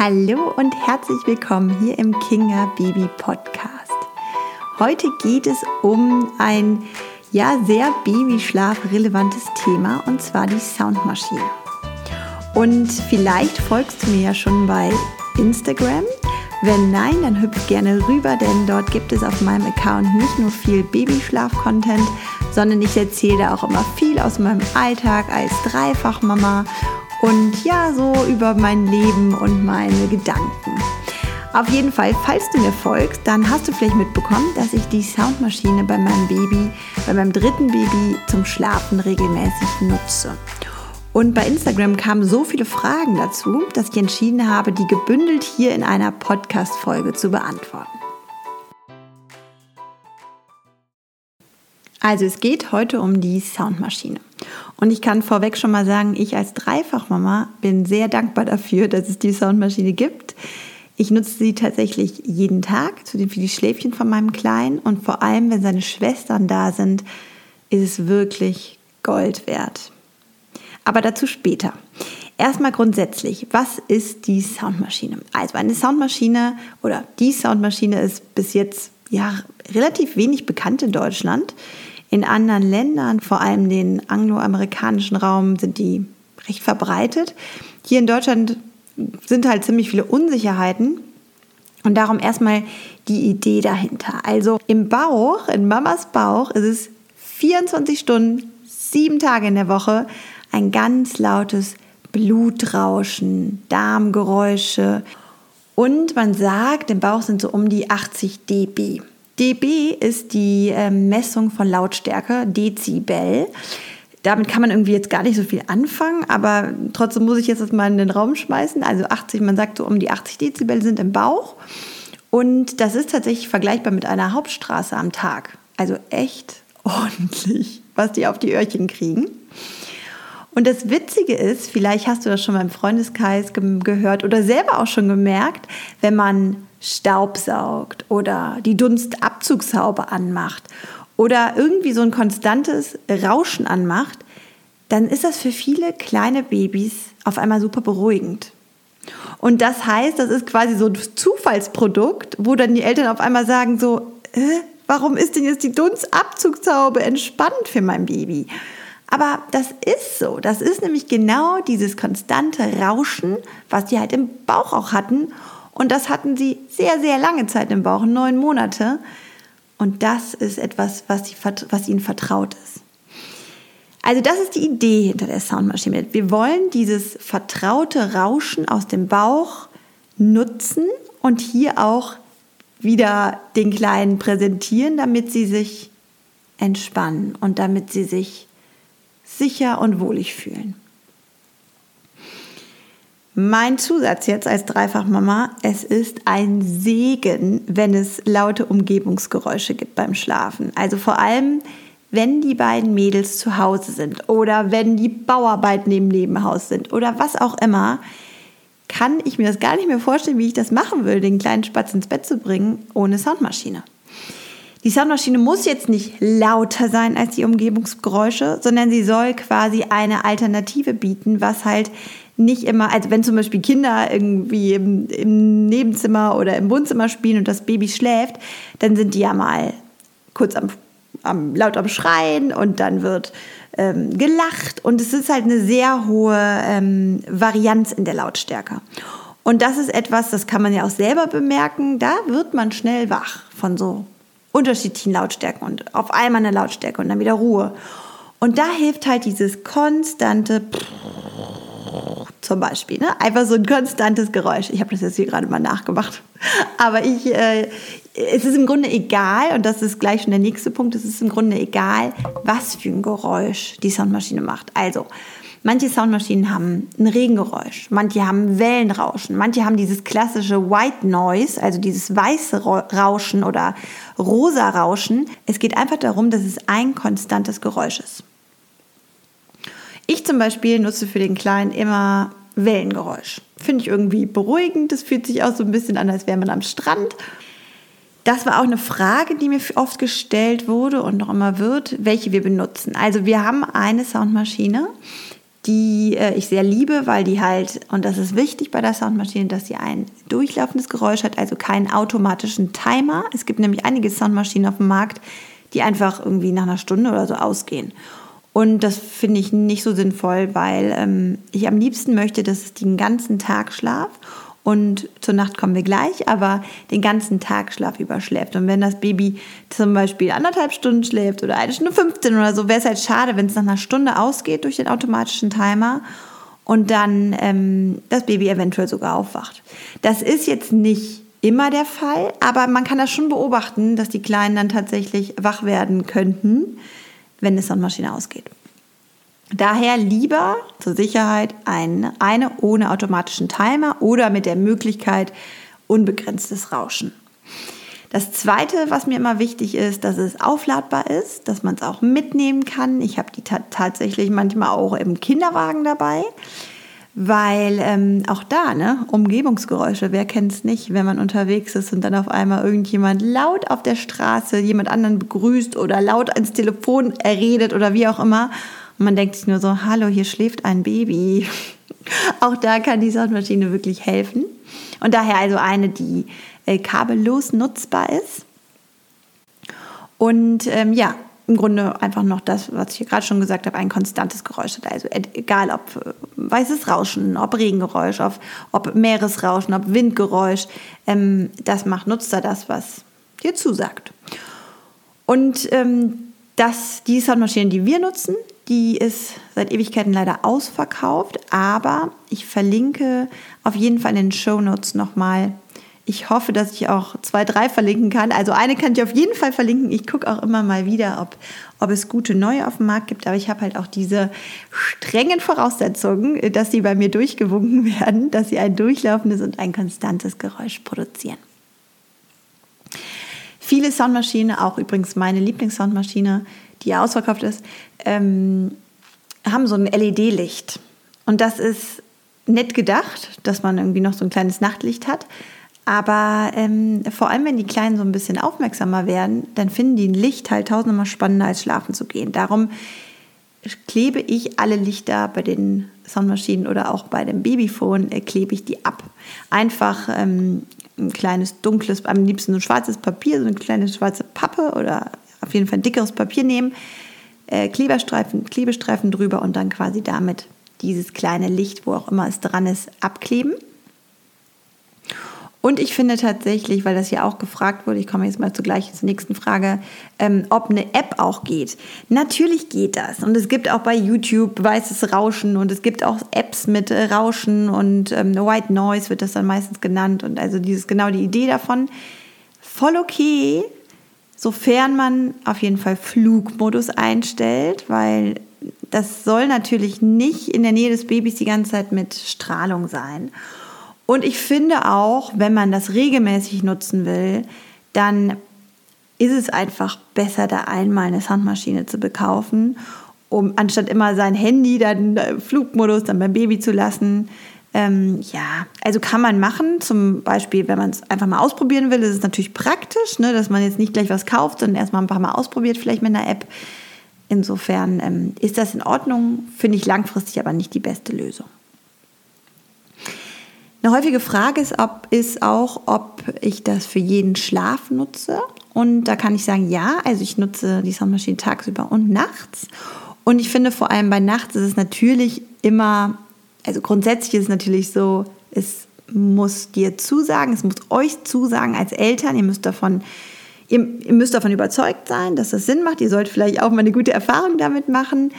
Hallo und herzlich willkommen hier im Kinga Baby Podcast. Heute geht es um ein ja sehr Babyschlaf relevantes Thema und zwar die Soundmaschine. Und vielleicht folgst du mir ja schon bei Instagram. Wenn nein, dann hüpf gerne rüber, denn dort gibt es auf meinem Account nicht nur viel Babyschlaf-Content, sondern ich erzähle da auch immer viel aus meinem Alltag als Dreifachmama und ja, so über mein Leben und meine Gedanken. Auf jeden Fall, falls du mir folgst, dann hast du vielleicht mitbekommen, dass ich die Soundmaschine bei meinem Baby, bei meinem dritten Baby zum Schlafen regelmäßig nutze. Und bei Instagram kamen so viele Fragen dazu, dass ich entschieden habe, die gebündelt hier in einer Podcast-Folge zu beantworten. Also es geht heute um die Soundmaschine. Und ich kann vorweg schon mal sagen, ich als Dreifachmama bin sehr dankbar dafür, dass es die Soundmaschine gibt. Ich nutze sie tatsächlich jeden Tag für die Schläfchen von meinem Kleinen und vor allem, wenn seine Schwestern da sind, ist es wirklich Gold wert. Aber dazu später. Erstmal grundsätzlich, was ist die Soundmaschine? Also eine Soundmaschine oder die Soundmaschine ist bis jetzt ja relativ wenig bekannt in Deutschland. In anderen Ländern, vor allem den angloamerikanischen Raum, sind die recht verbreitet. Hier in Deutschland sind halt ziemlich viele Unsicherheiten. Und darum erstmal die Idee dahinter. Also im Bauch, in Mamas Bauch, ist es 24 Stunden, sieben Tage in der Woche ein ganz lautes Blutrauschen, Darmgeräusche. Und man sagt, im Bauch sind so um die 80 dB dB ist die äh, Messung von Lautstärke, Dezibel. Damit kann man irgendwie jetzt gar nicht so viel anfangen, aber trotzdem muss ich jetzt das mal in den Raum schmeißen. Also 80, man sagt so um die 80 Dezibel sind im Bauch. Und das ist tatsächlich vergleichbar mit einer Hauptstraße am Tag. Also echt ordentlich, was die auf die Öhrchen kriegen. Und das Witzige ist, vielleicht hast du das schon mal im Freundeskreis ge gehört oder selber auch schon gemerkt, wenn man Staubsaugt oder die Dunstabzugshaube anmacht oder irgendwie so ein konstantes Rauschen anmacht, dann ist das für viele kleine Babys auf einmal super beruhigend. Und das heißt, das ist quasi so ein Zufallsprodukt, wo dann die Eltern auf einmal sagen so, äh, warum ist denn jetzt die Dunstabzugshaube entspannt für mein Baby? Aber das ist so. Das ist nämlich genau dieses konstante Rauschen, was die halt im Bauch auch hatten und das hatten sie sehr, sehr lange Zeit im Bauch, neun Monate. Und das ist etwas, was, sie, was ihnen vertraut ist. Also das ist die Idee hinter der Soundmaschine. Wir wollen dieses vertraute Rauschen aus dem Bauch nutzen und hier auch wieder den Kleinen präsentieren, damit sie sich entspannen und damit sie sich sicher und wohlig fühlen. Mein Zusatz jetzt als Dreifachmama, es ist ein Segen, wenn es laute Umgebungsgeräusche gibt beim Schlafen. Also vor allem, wenn die beiden Mädels zu Hause sind oder wenn die Bauarbeiten im Nebenhaus sind oder was auch immer, kann ich mir das gar nicht mehr vorstellen, wie ich das machen will, den kleinen Spatz ins Bett zu bringen ohne Soundmaschine. Die Soundmaschine muss jetzt nicht lauter sein als die Umgebungsgeräusche, sondern sie soll quasi eine Alternative bieten, was halt nicht immer, also wenn zum Beispiel Kinder irgendwie im, im, Nebenzimmer oder im Wohnzimmer spielen und das Baby schläft, dann sind die ja mal kurz am, am laut am Schreien und dann wird ähm, gelacht und es ist halt eine sehr hohe ähm, Varianz in der Lautstärke. Und das ist etwas, das kann man ja auch selber bemerken, da wird man schnell wach von so unterschiedlichen Lautstärken und auf einmal eine Lautstärke und dann wieder Ruhe. Und da hilft halt dieses konstante zum Beispiel. Ne? Einfach so ein konstantes Geräusch. Ich habe das jetzt hier gerade mal nachgemacht. Aber ich, äh, es ist im Grunde egal, und das ist gleich schon der nächste Punkt, es ist im Grunde egal, was für ein Geräusch die Soundmaschine macht. Also, manche Soundmaschinen haben ein Regengeräusch, manche haben Wellenrauschen, manche haben dieses klassische White Noise, also dieses weiße Rauschen oder rosa Rauschen. Es geht einfach darum, dass es ein konstantes Geräusch ist. Ich zum Beispiel nutze für den Kleinen immer Wellengeräusch. Finde ich irgendwie beruhigend. Das fühlt sich auch so ein bisschen an, als wäre man am Strand. Das war auch eine Frage, die mir oft gestellt wurde und noch immer wird, welche wir benutzen. Also wir haben eine Soundmaschine, die äh, ich sehr liebe, weil die halt, und das ist wichtig bei der Soundmaschine, dass sie ein durchlaufendes Geräusch hat, also keinen automatischen Timer. Es gibt nämlich einige Soundmaschinen auf dem Markt, die einfach irgendwie nach einer Stunde oder so ausgehen. Und das finde ich nicht so sinnvoll, weil ähm, ich am liebsten möchte, dass es den ganzen Tag schlaf und zur Nacht kommen wir gleich, aber den ganzen Tag Schlaf überschläft. Und wenn das Baby zum Beispiel anderthalb Stunden schläft oder eine Stunde 15 oder so, wäre es halt schade, wenn es nach einer Stunde ausgeht durch den automatischen Timer und dann ähm, das Baby eventuell sogar aufwacht. Das ist jetzt nicht immer der Fall, aber man kann das schon beobachten, dass die Kleinen dann tatsächlich wach werden könnten, wenn es Sonnenmaschine ausgeht. Daher lieber zur Sicherheit eine, eine ohne automatischen Timer oder mit der Möglichkeit unbegrenztes Rauschen. Das Zweite, was mir immer wichtig ist, dass es aufladbar ist, dass man es auch mitnehmen kann. Ich habe die tatsächlich manchmal auch im Kinderwagen dabei, weil ähm, auch da, ne, Umgebungsgeräusche, wer kennt es nicht, wenn man unterwegs ist und dann auf einmal irgendjemand laut auf der Straße jemand anderen begrüßt oder laut ins Telefon redet oder wie auch immer. Und man denkt sich nur so, hallo, hier schläft ein Baby. Auch da kann die Soundmaschine wirklich helfen. Und daher also eine, die äh, kabellos nutzbar ist. Und ähm, ja, im Grunde einfach noch das, was ich hier gerade schon gesagt habe, ein konstantes Geräusch hat. Also egal ob äh, weißes Rauschen, ob Regengeräusch, ob, ob Meeresrauschen, ob Windgeräusch, ähm, das macht, nutzt er das, was dir zusagt. Und ähm, das, die Soundmaschine, die wir nutzen, die ist seit Ewigkeiten leider ausverkauft, aber ich verlinke auf jeden Fall in den Show Notes nochmal. Ich hoffe, dass ich auch zwei, drei verlinken kann. Also eine kann ich auf jeden Fall verlinken. Ich gucke auch immer mal wieder, ob, ob es gute neue auf dem Markt gibt. Aber ich habe halt auch diese strengen Voraussetzungen, dass sie bei mir durchgewunken werden, dass sie ein durchlaufendes und ein konstantes Geräusch produzieren. Viele Soundmaschinen, auch übrigens meine Lieblingssoundmaschine, die ausverkauft ist, ähm, haben so ein LED-Licht. Und das ist nett gedacht, dass man irgendwie noch so ein kleines Nachtlicht hat. Aber ähm, vor allem, wenn die Kleinen so ein bisschen aufmerksamer werden, dann finden die ein Licht halt tausendmal spannender als schlafen zu gehen. Darum klebe ich alle Lichter bei den Soundmaschinen oder auch bei dem Babyphone, äh, klebe ich die ab. Einfach ähm, ein kleines dunkles, am liebsten so ein schwarzes Papier, so eine kleine schwarze Pappe oder auf jeden Fall dickeres Papier nehmen, äh, Kleberstreifen, Klebestreifen drüber und dann quasi damit dieses kleine Licht, wo auch immer es dran ist, abkleben. Und ich finde tatsächlich, weil das ja auch gefragt wurde, ich komme jetzt mal zugleich zur nächsten Frage, ähm, ob eine App auch geht. Natürlich geht das. Und es gibt auch bei YouTube weißes Rauschen und es gibt auch Apps mit äh, Rauschen und ähm, White Noise wird das dann meistens genannt. Und also dieses genau die Idee davon. Voll okay, sofern man auf jeden Fall Flugmodus einstellt, weil das soll natürlich nicht in der Nähe des Babys die ganze Zeit mit Strahlung sein. Und ich finde auch, wenn man das regelmäßig nutzen will, dann ist es einfach besser, da einmal eine Sandmaschine zu bekaufen, um anstatt immer sein Handy dann äh, Flugmodus dann beim Baby zu lassen. Ähm, ja, also kann man machen. Zum Beispiel, wenn man es einfach mal ausprobieren will, ist es natürlich praktisch, ne, dass man jetzt nicht gleich was kauft, sondern erstmal ein paar Mal ausprobiert, vielleicht mit einer App. Insofern ähm, ist das in Ordnung, finde ich langfristig aber nicht die beste Lösung. Eine häufige Frage ist, ob, ist auch, ob ich das für jeden Schlaf nutze. Und da kann ich sagen, ja, also ich nutze die Soundmaschine tagsüber und nachts. Und ich finde vor allem bei nachts ist es natürlich immer, also grundsätzlich ist es natürlich so, es muss dir zusagen, es muss euch zusagen als Eltern, ihr müsst davon, ihr, ihr müsst davon überzeugt sein, dass das Sinn macht. Ihr sollt vielleicht auch mal eine gute Erfahrung damit machen.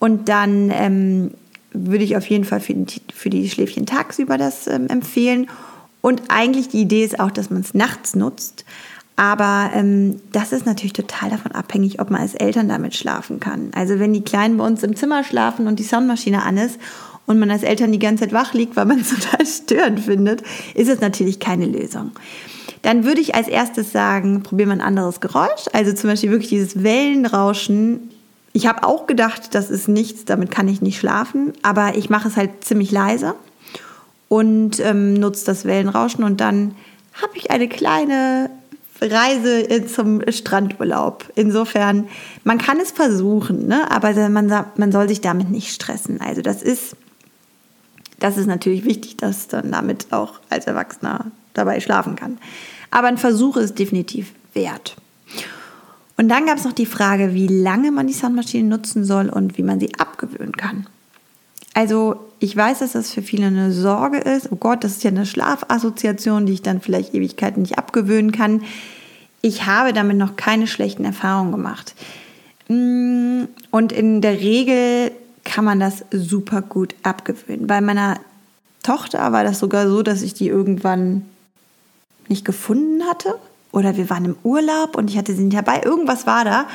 Und dann ähm, würde ich auf jeden Fall für, für die Schläfchen tagsüber das ähm, empfehlen. Und eigentlich die Idee ist auch, dass man es nachts nutzt. Aber ähm, das ist natürlich total davon abhängig, ob man als Eltern damit schlafen kann. Also wenn die Kleinen bei uns im Zimmer schlafen und die Soundmaschine an ist und man als Eltern die ganze Zeit wach liegt, weil man es total störend findet, ist es natürlich keine Lösung. Dann würde ich als erstes sagen, probieren wir ein anderes Geräusch. Also zum Beispiel wirklich dieses Wellenrauschen ich habe auch gedacht, das ist nichts, damit kann ich nicht schlafen, aber ich mache es halt ziemlich leise und ähm, nutze das Wellenrauschen und dann habe ich eine kleine Reise zum Strandurlaub. Insofern, man kann es versuchen, ne? aber man, man soll sich damit nicht stressen. Also das ist, das ist natürlich wichtig, dass dann damit auch als Erwachsener dabei schlafen kann. Aber ein Versuch ist definitiv wert. Und dann gab es noch die Frage, wie lange man die Soundmaschine nutzen soll und wie man sie abgewöhnen kann. Also ich weiß, dass das für viele eine Sorge ist. Oh Gott, das ist ja eine Schlafassoziation, die ich dann vielleicht Ewigkeiten nicht abgewöhnen kann. Ich habe damit noch keine schlechten Erfahrungen gemacht. Mm, und in der Regel kann man das super gut abgewöhnen. Bei meiner Tochter war das sogar so, dass ich die irgendwann nicht gefunden hatte. Oder wir waren im Urlaub und ich hatte sie nicht dabei. Irgendwas war da.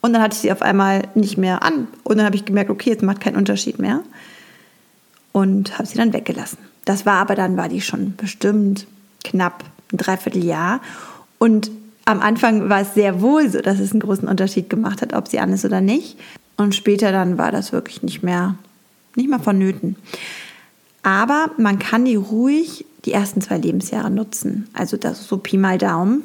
Und dann hatte ich sie auf einmal nicht mehr an. Und dann habe ich gemerkt, okay, es macht keinen Unterschied mehr und habe sie dann weggelassen. Das war aber dann, war die schon bestimmt knapp ein Dreivierteljahr. Und am Anfang war es sehr wohl so, dass es einen großen Unterschied gemacht hat, ob sie an ist oder nicht. Und später dann war das wirklich nicht mehr, nicht mehr vonnöten. Aber man kann die ruhig die ersten zwei Lebensjahre nutzen. Also das ist so Pi mal Daumen.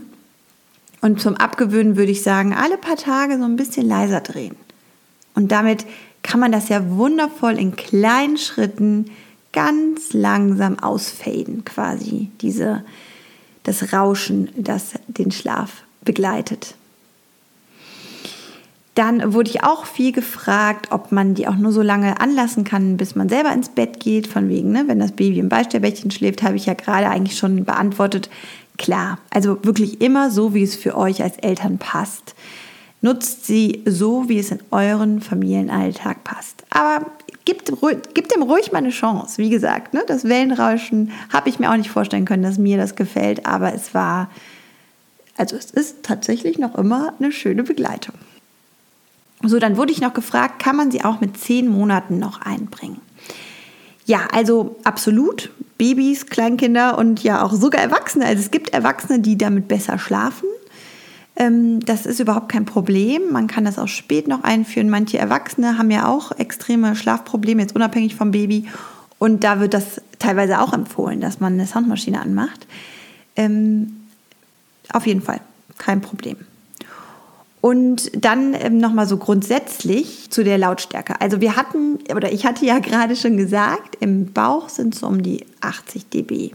Und zum Abgewöhnen würde ich sagen, alle paar Tage so ein bisschen leiser drehen. Und damit kann man das ja wundervoll in kleinen Schritten ganz langsam ausfaden, quasi diese, das Rauschen, das den Schlaf begleitet. Dann wurde ich auch viel gefragt, ob man die auch nur so lange anlassen kann, bis man selber ins Bett geht. Von wegen, ne, wenn das Baby im Beistellbettchen schläft, habe ich ja gerade eigentlich schon beantwortet. Klar, also wirklich immer so, wie es für euch als Eltern passt. Nutzt sie so, wie es in euren Familienalltag passt. Aber gibt, gibt dem ruhig mal eine Chance. Wie gesagt, ne, das Wellenrauschen habe ich mir auch nicht vorstellen können, dass mir das gefällt, aber es war, also es ist tatsächlich noch immer eine schöne Begleitung. So, dann wurde ich noch gefragt, kann man sie auch mit zehn Monaten noch einbringen? Ja, also absolut. Babys, Kleinkinder und ja auch sogar Erwachsene. Also es gibt Erwachsene, die damit besser schlafen. Ähm, das ist überhaupt kein Problem. Man kann das auch spät noch einführen. Manche Erwachsene haben ja auch extreme Schlafprobleme, jetzt unabhängig vom Baby. Und da wird das teilweise auch empfohlen, dass man eine Soundmaschine anmacht. Ähm, auf jeden Fall, kein Problem. Und dann ähm, nochmal so grundsätzlich zu der Lautstärke. Also wir hatten, oder ich hatte ja gerade schon gesagt, im Bauch sind es um die 80 dB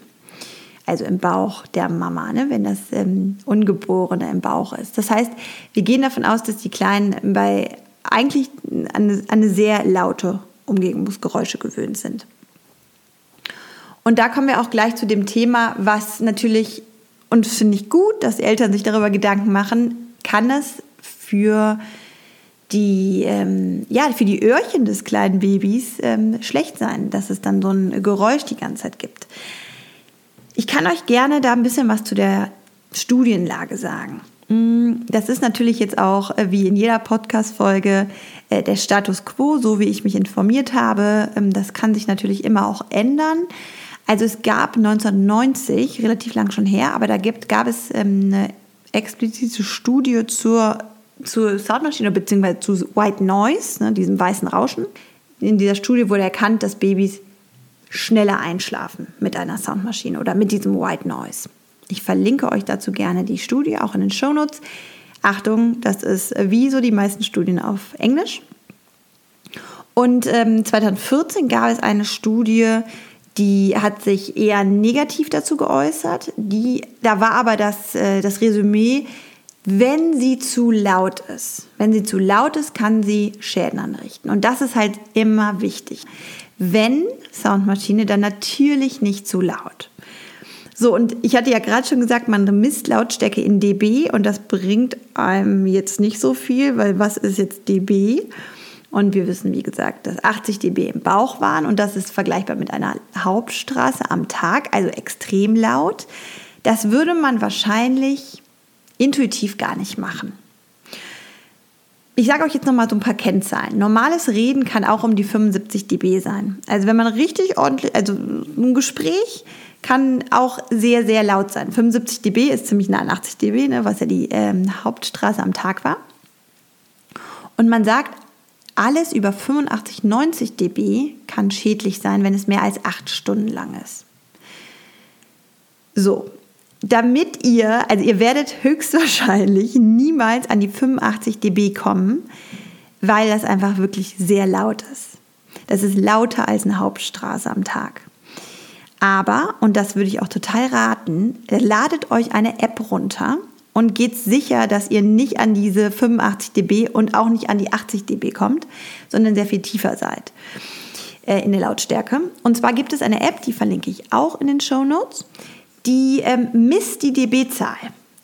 also im Bauch der Mama, ne, wenn das ähm, Ungeborene im Bauch ist. Das heißt, wir gehen davon aus, dass die Kleinen bei eigentlich eine, eine sehr laute Umgebungsgeräusche gewöhnt sind. Und da kommen wir auch gleich zu dem Thema, was natürlich, und finde ich gut, dass Eltern sich darüber Gedanken machen, kann es für die, ähm, ja, für die Öhrchen des kleinen Babys ähm, schlecht sein, dass es dann so ein Geräusch die ganze Zeit gibt. Ich kann euch gerne da ein bisschen was zu der Studienlage sagen. Mm, das ist natürlich jetzt auch äh, wie in jeder Podcast-Folge äh, der Status quo, so wie ich mich informiert habe. Ähm, das kann sich natürlich immer auch ändern. Also es gab 1990, relativ lang schon her, aber da gibt, gab es ähm, eine explizite Studie zur, zur Soundmaschine bzw. zu White Noise, ne, diesem weißen Rauschen. In dieser Studie wurde erkannt, dass Babys schneller einschlafen mit einer Soundmaschine oder mit diesem White Noise. Ich verlinke euch dazu gerne die Studie, auch in den Shownotes. Achtung, das ist wie so die meisten Studien auf Englisch. Und ähm, 2014 gab es eine Studie, die hat sich eher negativ dazu geäußert. Die, da war aber das, äh, das Resümee, wenn sie zu laut ist. Wenn sie zu laut ist, kann sie Schäden anrichten. Und das ist halt immer wichtig. Wenn Soundmaschine, dann natürlich nicht zu laut. So, und ich hatte ja gerade schon gesagt, man misst Lautstärke in dB und das bringt einem jetzt nicht so viel, weil was ist jetzt dB? Und wir wissen, wie gesagt, dass 80 dB im Bauch waren und das ist vergleichbar mit einer Hauptstraße am Tag, also extrem laut. Das würde man wahrscheinlich intuitiv gar nicht machen. Ich sage euch jetzt nochmal so ein paar Kennzahlen. Normales Reden kann auch um die 75 dB sein. Also wenn man richtig ordentlich, also ein Gespräch kann auch sehr, sehr laut sein. 75 dB ist ziemlich nah an 80 dB, ne, was ja die ähm, Hauptstraße am Tag war. Und man sagt, alles über 85, 90 dB kann schädlich sein, wenn es mehr als acht Stunden lang ist. So, damit ihr, also ihr werdet höchstwahrscheinlich niemals an die 85 dB kommen, weil das einfach wirklich sehr laut ist. Das ist lauter als eine Hauptstraße am Tag. Aber, und das würde ich auch total raten, ladet euch eine App runter und geht sicher, dass ihr nicht an diese 85 dB und auch nicht an die 80 dB kommt, sondern sehr viel tiefer seid äh, in der Lautstärke. Und zwar gibt es eine App, die verlinke ich auch in den Show Notes, die ähm, misst die dB-Zahl.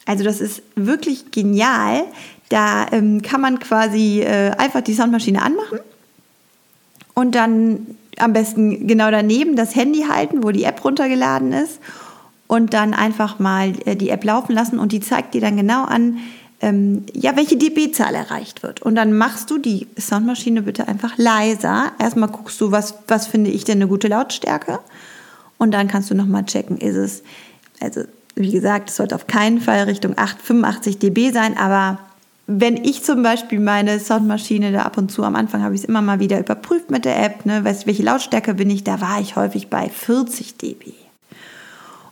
Also das ist wirklich genial. Da ähm, kann man quasi äh, einfach die Soundmaschine anmachen und dann am besten genau daneben das Handy halten, wo die App runtergeladen ist und dann einfach mal äh, die App laufen lassen und die zeigt dir dann genau an, ähm, ja, welche dB-Zahl erreicht wird. Und dann machst du die Soundmaschine bitte einfach leiser. Erstmal guckst du, was, was finde ich denn eine gute Lautstärke. Und dann kannst du nochmal checken, ist es, also wie gesagt, es sollte auf keinen Fall Richtung 8, 85 dB sein, aber wenn ich zum Beispiel meine Soundmaschine da ab und zu am Anfang habe ich es immer mal wieder überprüft mit der App, ne, weißt, welche Lautstärke bin ich, da war ich häufig bei 40 dB.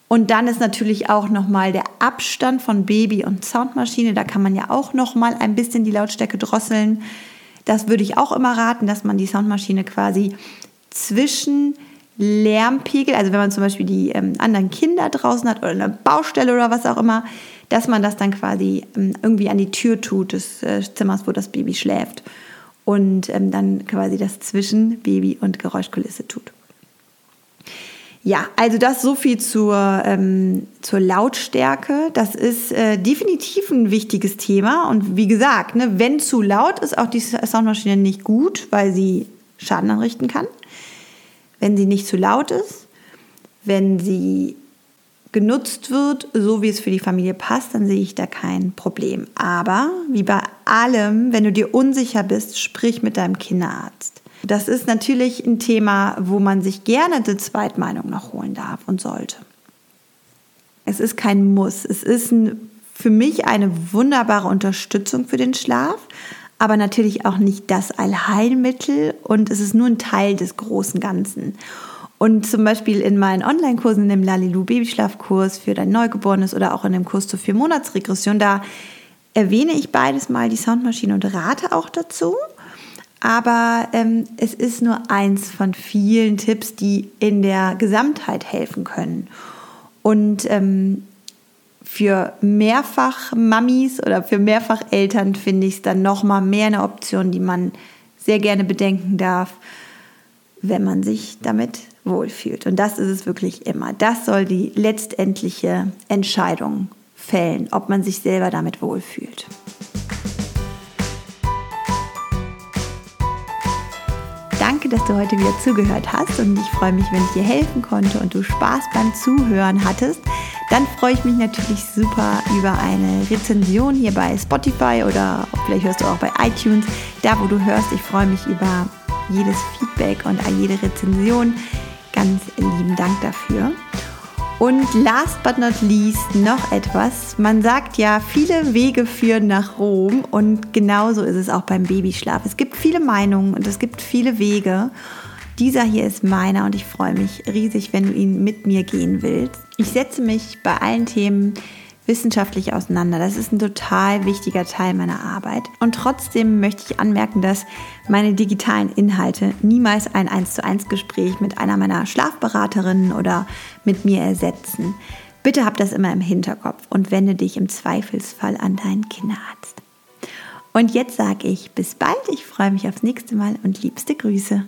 Und dann ist natürlich auch nochmal der Abstand von Baby und Soundmaschine. Da kann man ja auch nochmal ein bisschen die Lautstärke drosseln. Das würde ich auch immer raten, dass man die Soundmaschine quasi zwischen Lärmpegel, also wenn man zum Beispiel die ähm, anderen Kinder draußen hat oder eine Baustelle oder was auch immer, dass man das dann quasi ähm, irgendwie an die Tür tut des äh, Zimmers, wo das Baby schläft und ähm, dann quasi das zwischen Baby und Geräuschkulisse tut. Ja, also das so viel zur, ähm, zur Lautstärke. Das ist äh, definitiv ein wichtiges Thema. Und wie gesagt, ne, wenn zu laut ist, auch die Soundmaschine nicht gut, weil sie Schaden anrichten kann. Wenn sie nicht zu laut ist, wenn sie genutzt wird, so wie es für die Familie passt, dann sehe ich da kein Problem. Aber wie bei allem, wenn du dir unsicher bist, sprich mit deinem Kinderarzt. Das ist natürlich ein Thema, wo man sich gerne eine Zweitmeinung noch holen darf und sollte. Es ist kein Muss. Es ist ein, für mich eine wunderbare Unterstützung für den Schlaf, aber natürlich auch nicht das Allheilmittel und es ist nur ein Teil des großen Ganzen. Und zum Beispiel in meinen Online-Kursen, in dem Lalilu Babyschlafkurs für dein Neugeborenes oder auch in dem Kurs zur Vier-Monats-Regression, da erwähne ich beides mal die Soundmaschine und rate auch dazu. Aber ähm, es ist nur eins von vielen Tipps, die in der Gesamtheit helfen können. Und ähm, für Mehrfach-Mamis oder für Mehrfach-Eltern finde ich es dann nochmal mehr eine Option, die man sehr gerne bedenken darf, wenn man sich damit wohlfühlt. Und das ist es wirklich immer. Das soll die letztendliche Entscheidung fällen, ob man sich selber damit wohlfühlt. Danke, dass du heute wieder zugehört hast und ich freue mich, wenn ich dir helfen konnte und du Spaß beim Zuhören hattest. Dann freue ich mich natürlich super über eine Rezension hier bei Spotify oder vielleicht hörst du auch bei iTunes, da wo du hörst. Ich freue mich über jedes Feedback und jede Rezension. Ganz lieben Dank dafür. Und last but not least noch etwas. Man sagt ja, viele Wege führen nach Rom und genauso ist es auch beim Babyschlaf. Es gibt viele Meinungen und es gibt viele Wege. Dieser hier ist meiner und ich freue mich riesig, wenn du ihn mit mir gehen willst. Ich setze mich bei allen Themen wissenschaftlich auseinander. Das ist ein total wichtiger Teil meiner Arbeit. Und trotzdem möchte ich anmerken, dass meine digitalen Inhalte niemals ein 1 zu 1 Gespräch mit einer meiner Schlafberaterinnen oder mit mir ersetzen. Bitte hab das immer im Hinterkopf und wende dich im Zweifelsfall an deinen Kinderarzt. Und jetzt sage ich bis bald, ich freue mich aufs nächste Mal und liebste Grüße.